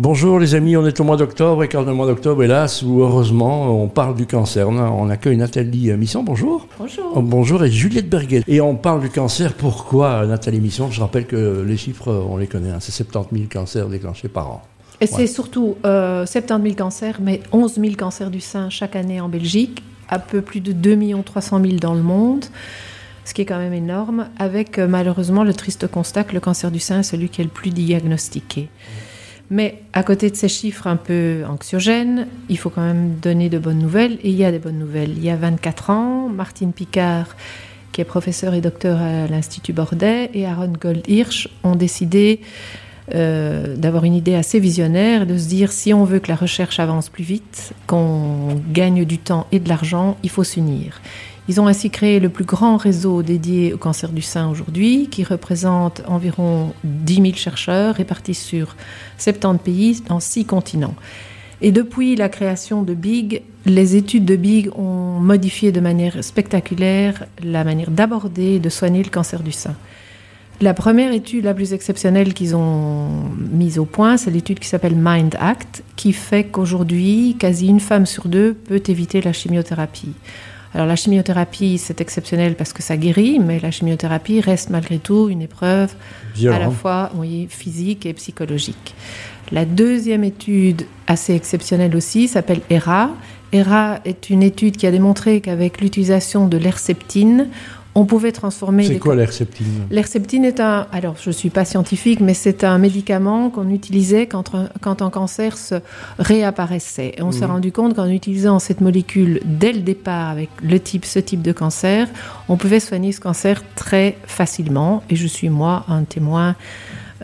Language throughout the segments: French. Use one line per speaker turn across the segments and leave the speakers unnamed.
Bonjour les amis, on est au mois d'octobre et quand le mois d'octobre, hélas ou heureusement, on parle du cancer. On accueille Nathalie Misson, bonjour.
Bonjour.
Oh, bonjour et Juliette Berguet. Et on parle du cancer, pourquoi Nathalie Misson? Je rappelle que les chiffres, on les connaît, hein. c'est 70 000 cancers déclenchés par an.
Et c'est surtout euh, 70 000 cancers, mais 11 000 cancers du sein chaque année en Belgique, un peu plus de 2 300 000 dans le monde ce qui est quand même énorme, avec euh, malheureusement le triste constat que le cancer du sein est celui qui est le plus diagnostiqué. Mais à côté de ces chiffres un peu anxiogènes, il faut quand même donner de bonnes nouvelles. Et il y a des bonnes nouvelles. Il y a 24 ans, Martine Picard, qui est professeur et docteur à l'Institut Bordet, et Aaron Goldhirsch ont décidé euh, d'avoir une idée assez visionnaire, de se dire si on veut que la recherche avance plus vite, qu'on gagne du temps et de l'argent, il faut s'unir. Ils ont ainsi créé le plus grand réseau dédié au cancer du sein aujourd'hui, qui représente environ 10 000 chercheurs répartis sur 70 pays dans 6 continents. Et depuis la création de Big, les études de Big ont modifié de manière spectaculaire la manière d'aborder et de soigner le cancer du sein. La première étude la plus exceptionnelle qu'ils ont mise au point, c'est l'étude qui s'appelle Mind Act, qui fait qu'aujourd'hui, quasi une femme sur deux peut éviter la chimiothérapie. Alors la chimiothérapie, c'est exceptionnel parce que ça guérit, mais la chimiothérapie reste malgré tout une épreuve à la fois physique et psychologique. La deuxième étude, assez exceptionnelle aussi, s'appelle ERA. ERA est une étude qui a démontré qu'avec l'utilisation de l'herceptine, on pouvait transformer.
C'est quoi l'herceptine?
L'herceptine est un. Alors, je ne suis pas scientifique, mais c'est un médicament qu'on utilisait quand, quand un cancer se réapparaissait. Et on s'est mhm. rendu compte qu'en utilisant cette molécule dès le départ avec le type, ce type de cancer, on pouvait soigner ce cancer très facilement. Et je suis, moi, un témoin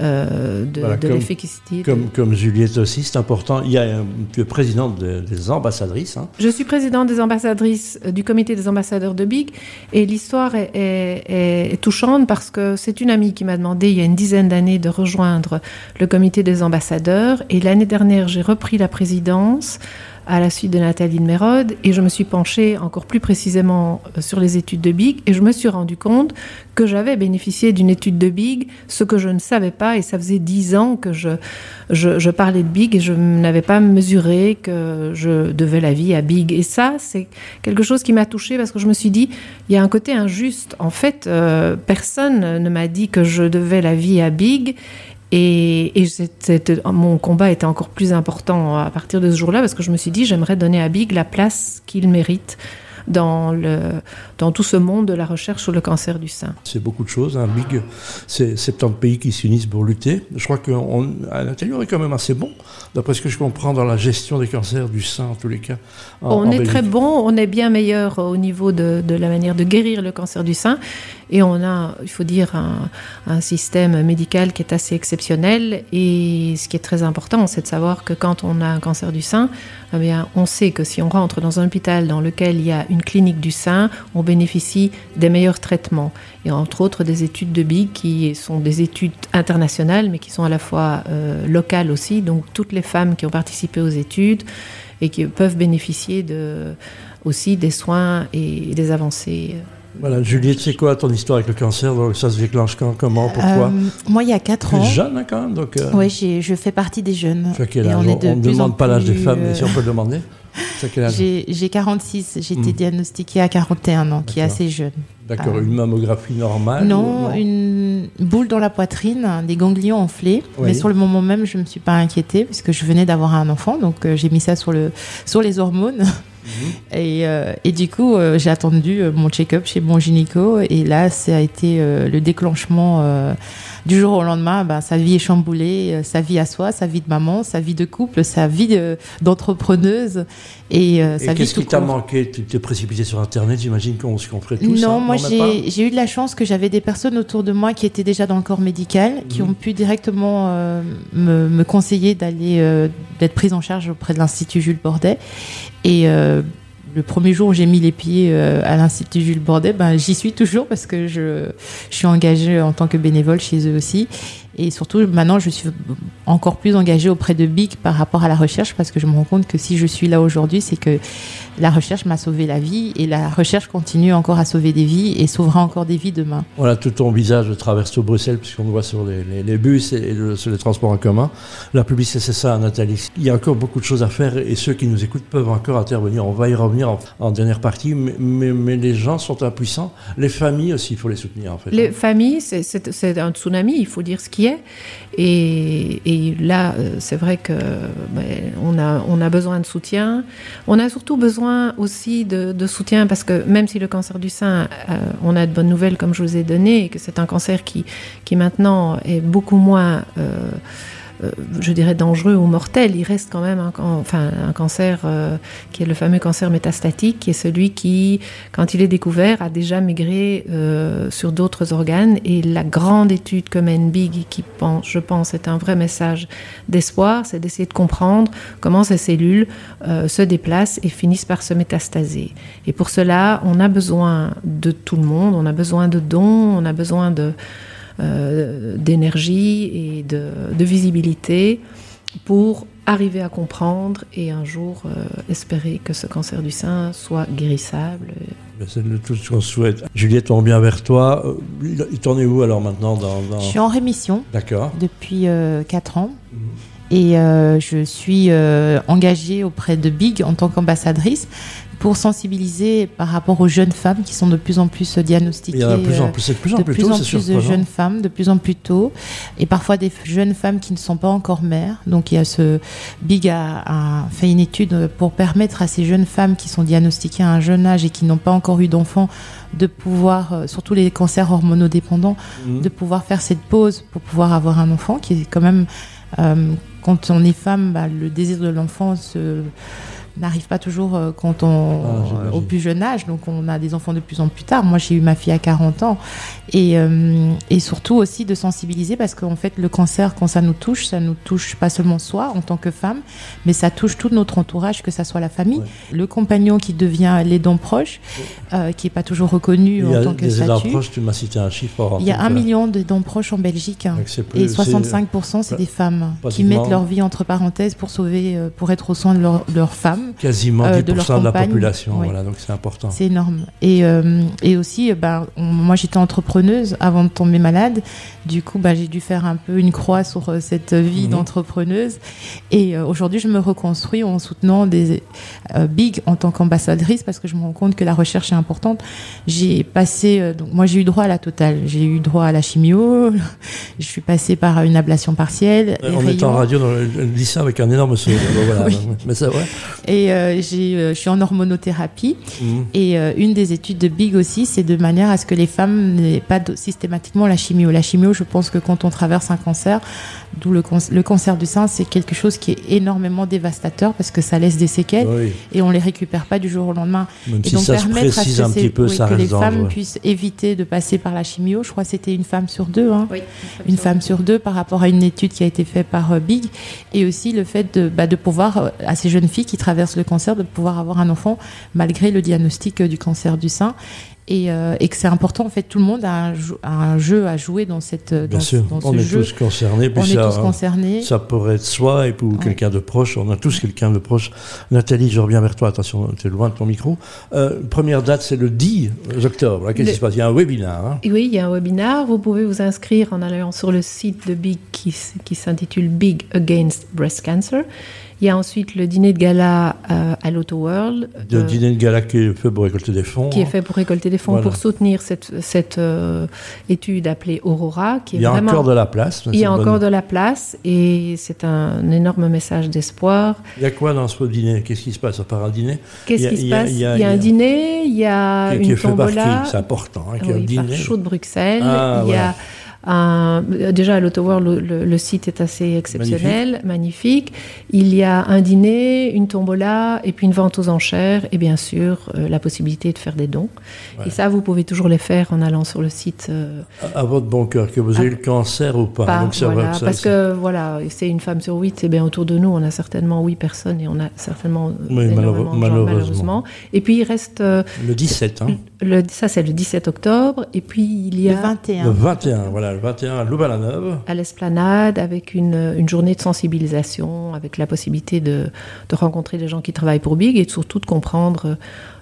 euh, de, l'efficacité.
Comme, comme, Juliette aussi, c'est important. Il y a, tu es présidente des ambassadrices. Hein.
Je suis présidente des ambassadrices euh, du comité des ambassadeurs de BIG et l'histoire est, est, touchante parce que c'est une amie qui m'a demandé il y a une dizaine d'années de rejoindre le comité des ambassadeurs et l'année dernière j'ai repris la présidence à la suite de Nathalie de Mérode et je me suis penchée encore plus précisément euh, sur les études de Big et je me suis rendu compte que j'avais bénéficié d'une étude de Big, ce que je ne savais pas et ça faisait dix ans que je, je, parlais de Big et je n'avais pas mesuré que je devais la vie à Big. Et ça, c'est quelque chose qui m'a touchée parce que je me suis dit, il y a un côté injuste. En fait, euh, personne ne m'a dit que je devais la vie à Big et, mon combat était encore plus important à partir de ce jour-là parce que je me suis dit, j'aimerais donner à Big la place qu'il mérite dans, le, dans tout ce monde de la recherche sur le cancer du sein.
C'est beaucoup de choses. Hein. Big, c'est 70 pays qui s'unissent pour lutter. Je crois qu'un atelier est quand même assez bon, d'après ce que je comprends, dans la gestion des cancers du sein, en tous les cas.
on est très bon, on est bien meilleur au niveau de, de, la manière de guérir le cancer du sein. Et on a, il faut dire, un, système médical qui est assez exceptionnel. Et ce qui est très important, c'est de savoir que quand on a un cancer du sein, eh on sait que si on rentre dans un hôpital dans lequel il y a une clinique du sein, on bénéficie des meilleurs traitements. Et entre autres des études de BIG qui sont des études internationales, mais qui sont à la fois euh, locales aussi. Donc toutes les femmes qui ont participé aux études et qui peuvent bénéficier aussi des soins et des avancées.
Voilà, Juliette, c'est quoi ton histoire avec le cancer? Ça se déclenche quand Comment Pourquoi? Euh,
Moi, il y a 4 ans.
Tu es jeune hein, quand même donc,
euh, Oui, je fais partie des jeunes.
on ne demande pas l'âge des femmes, mais si on peut le demander.
J'ai 46, j'ai été hmm. diagnostiquée à 41 ans, qui est assez jeune.
D'accord, une mammographie normale
non, une boule dans la poitrine, des ganglions enflés. Mais sur le moment même, je ne me suis pas inquiétée, puisque je venais d'avoir un enfant, donc euh, j'ai mis ça sur, le, sur les hormones. Mhm. Et, euh, et, du coup, euh, j'ai attendu mon check-up chez mon gynéco, et là, ça a été le déclenchement du jour au lendemain, ben, sa vie est chamboulée, euh, sa vie à soi, sa vie de maman, sa vie de couple, sa vie d'entrepreneuse.
et, euh, et qu'est-ce qui t'a manqué? Tu t'es précipité sur Internet, j'imagine qu'on se ferait tout
ça Non, moi j'ai eu de la chance que j'avais des personnes autour de moi qui étaient déjà dans le corps médical, qui mhm. ont pu directement euh, me, me, conseiller d'aller d'être prise en charge auprès de l'Institut Jules Bordet. Et le premier jour où j'ai mis les pieds euh, à l'Institut Jules Bordet, ben, j'y suis toujours parce que je, suis engagée en tant que bénévole chez eux aussi. Et surtout, maintenant, je suis encore plus engagée auprès de Big par rapport à la recherche parce que je me rends compte que si je suis là aujourd'hui, c'est que la recherche m'a sauvé la vie et la recherche continue encore à sauver des vies et sauvera encore des vies demain.
Voilà, tout ton visage traverse Bruxelles puisqu'on le voit sur les, bus et sur les transports en commun. La publicité, c'est ça, Nathalie. Il y a encore beaucoup de choses à faire et ceux qui nous écoutent peuvent encore intervenir. On va y revenir en, dernière partie, mais, les gens sont impuissants. Les familles aussi, il faut les soutenir en fait.
Les familles, c'est un tsunami, il faut dire ce qui est. Et, là, euh, c'est vrai que ben, on, a, besoin de soutien. On a surtout besoin aussi de, soutien parce que même si le cancer du sein, euh, on a de bonnes nouvelles comme je vous ai donné, et que c'est un cancer qui, qui maintenant est beaucoup moins... Euh, je dirais dangereux ou mortel, il reste quand même un, enfin, un cancer euh, qui est le fameux cancer métastatique, qui est celui qui, quand il est découvert, a déjà migré euh, sur d'autres organes. Et la grande étude comme NBIG, qui pense, je pense, est un vrai message d'espoir, c'est d'essayer de comprendre comment ces cellules se déplacent et finissent par se métastaser. Et pour cela, on a besoin de tout le monde, on a besoin de dons, on a besoin de euh, d'énergie et de, visibilité pour arriver à comprendre et un jour euh, espérer que ce cancer du sein soit guérissable.
C'est tout ce qu'on souhaite. Juliette, on revient vers toi. Euh, il est où alors maintenant dans,
Je suis en rémission.
D'accord.
Depuis 4 ans. Et je suis engagée auprès de Big en tant qu'ambassadrice pour sensibiliser par rapport aux jeunes femmes qui sont de plus en plus diagnostiquées. Il y
a de plus en plus, de plus en plus, tôt,
de jeunes femmes, de plus en plus tôt, et parfois des jeunes femmes qui ne sont pas encore mères. Donc il y a ce Big a, fait une étude pour permettre à ces jeunes femmes qui sont diagnostiquées à un jeune âge et qui n'ont pas encore eu d'enfants de pouvoir, euh, surtout les cancers hormonodépendants, mmh. de pouvoir faire cette pause pour pouvoir avoir un enfant, qui est quand même, euh, quand on est femme, bah, le désir de l'enfant se n'arrive pas toujours euh, quand on ah, au plus jeune âge. Donc on a des enfants de plus en plus tard. Moi j'ai eu ma fille à 40 ans. Et, euh, et surtout aussi de sensibiliser parce qu'en fait le cancer quand ça nous touche ça nous touche pas seulement soi en tant que femme mais ça touche tout notre entourage que ça soit la famille. Le compagnon qui devient l'aidant proche euh, qui est pas toujours reconnu en tant que des aidants
proches tu m'as cité un chiffre
il y a un million d'aidants proches en Belgique hein. et 65% c'est des femmes qui mettent leur vie entre parenthèses pour sauver pour être au soin de leur, de leur femme
Quasiment 10% euh, de, la population, voilà, donc c'est important.
C'est énorme. Et, euh, et aussi, ben, moi j'étais entrepreneuse avant de tomber malade. Du coup, ben, j'ai dû faire un peu une croix sur cette vie mhm. d'entrepreneuse. Et aujourd'hui, je me reconstruis en soutenant des big en tant qu'ambassadrice parce que je me rends compte que la recherche est importante. J'ai passé, donc moi j'ai eu droit à la totale. J'ai eu droit à la chimio. je suis passée par une ablation partielle.
On est en radio, le, dit ça avec un énorme sourire. voilà, mais vrai.
Et euh, euh, je suis en hormonothérapie. Mhm. Et euh, une des études de Big aussi, c'est de manière à ce que les femmes n'aient pas systématiquement la chimio. La chimio, je pense que quand on traverse un cancer, d'où le, le, cancer du sein, c'est quelque chose qui est énormément dévastateur parce que ça laisse des séquelles et on les récupère pas du jour au lendemain.
et donc permettre à
ce que, les femmes puissent éviter de passer par la chimio. Je crois que c'était une femme sur deux, hein. une femme sur deux par rapport à une étude qui a été faite par Big, et aussi le fait de, bah, de pouvoir à ces jeunes filles qui traversent le cancer, de pouvoir avoir un enfant malgré le diagnostic du cancer du sein. Et, euh, et, que c'est important en fait tout le monde a un, jeu à jouer dans cette
dans,
sûr.
Dans on est tous concernés
on est tous concernés.
ça pourrait être soi et pour quelqu'un de proche. On a tous quelqu'un de proche. Nathalie je reviens vers toi. Attention tu es loin de ton micro. Euh, première date c'est le 10 octobre. Qu'est-ce qui se passe? Il y a un webinaire hein.
Oui il y a un webinaire vous pouvez vous inscrire en allant sur le site de Big qui, qui s'intitule Big Against Breast Cancer. Il y a ensuite le dîner de gala euh, à l'Auto World.
Le euh, dîner de gala qui est fait pour récolter des fonds.
Qui est fait pour récolter des fonds pour soutenir cette, cette euh, étude appelée Aurora. Qui
est il y a encore de la place.
Il y a encore de la place et c'est un énorme message d'espoir.
Il y a quoi dans ce dîner? Qu'est-ce qui se passe à part un dîner?
Qu'est-ce qui se passe? Il y a, un dîner, il y a une tombola.
C'est important. Hein,
qui un dîner. Chaud de Bruxelles. Ah, il y a déjà, à l'Autoworld, le, le, site est assez exceptionnel, magnifique. Il y a un dîner, une tombola, et puis une vente aux enchères, et bien sûr, euh, la possibilité de faire des dons. Et ça, vous pouvez toujours les faire en allant sur le site. Euh,
à, votre bon cœur, que vous ayez le cancer ou pas.
Donc, voilà, vrai parce que, voilà, c'est une femme sur huit, et bien autour de nous, on a certainement huit personnes, et on a certainement.
Oui, malheureusement. malheureusement.
Et puis, il reste. Euh,
le 17, hein
le, Ça, c'est le 17 octobre, et puis il y a.
Le 21.
Le 21, voilà le 21 à Louvain-la-Neuve.
À l'esplanade, avec une, journée de sensibilisation, avec la possibilité de, de rencontrer des gens qui travaillent pour Big et surtout de comprendre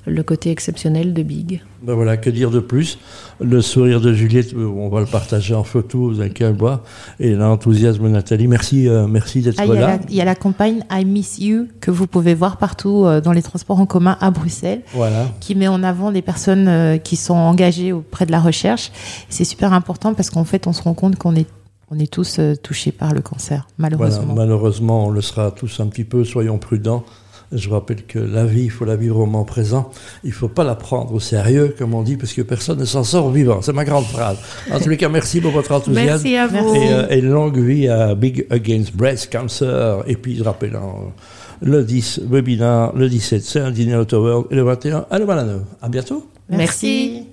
le côté exceptionnel de Big.
Ben voilà, que dire de plus? Le sourire de Juliette, euh, on va le partager en photo, vous inquiétez pas. Et l'enthousiasme de Nathalie, merci, euh, merci d'être
ah,
là.
Il y a la campagne I Miss You que vous pouvez voir partout euh, dans les transports en commun à Bruxelles,
voilà.
qui met en avant des personnes qui sont engagées auprès de la recherche. C'est super important parce qu'en fait, on se rend compte qu'on est on est tous touchés par le cancer, malheureusement.
Voilà, malheureusement, on le sera tous un petit peu, soyons prudents. Je rappelle que la vie, il faut la vivre au moment présent. Il ne faut pas la prendre au sérieux, comme on dit, parce que personne ne s'en sort vivant. C'est ma grande phrase. En tous les cas, merci pour votre enthousiasme.
Merci à vous.
Et, euh, et longue vie à Big Against Breast Cancer. Et puis, rappelant le 10, webinaire, le 17, c'est un dîner Auto World, et le 21, à Louvain-la-Neuve. À bientôt.
Merci. merci.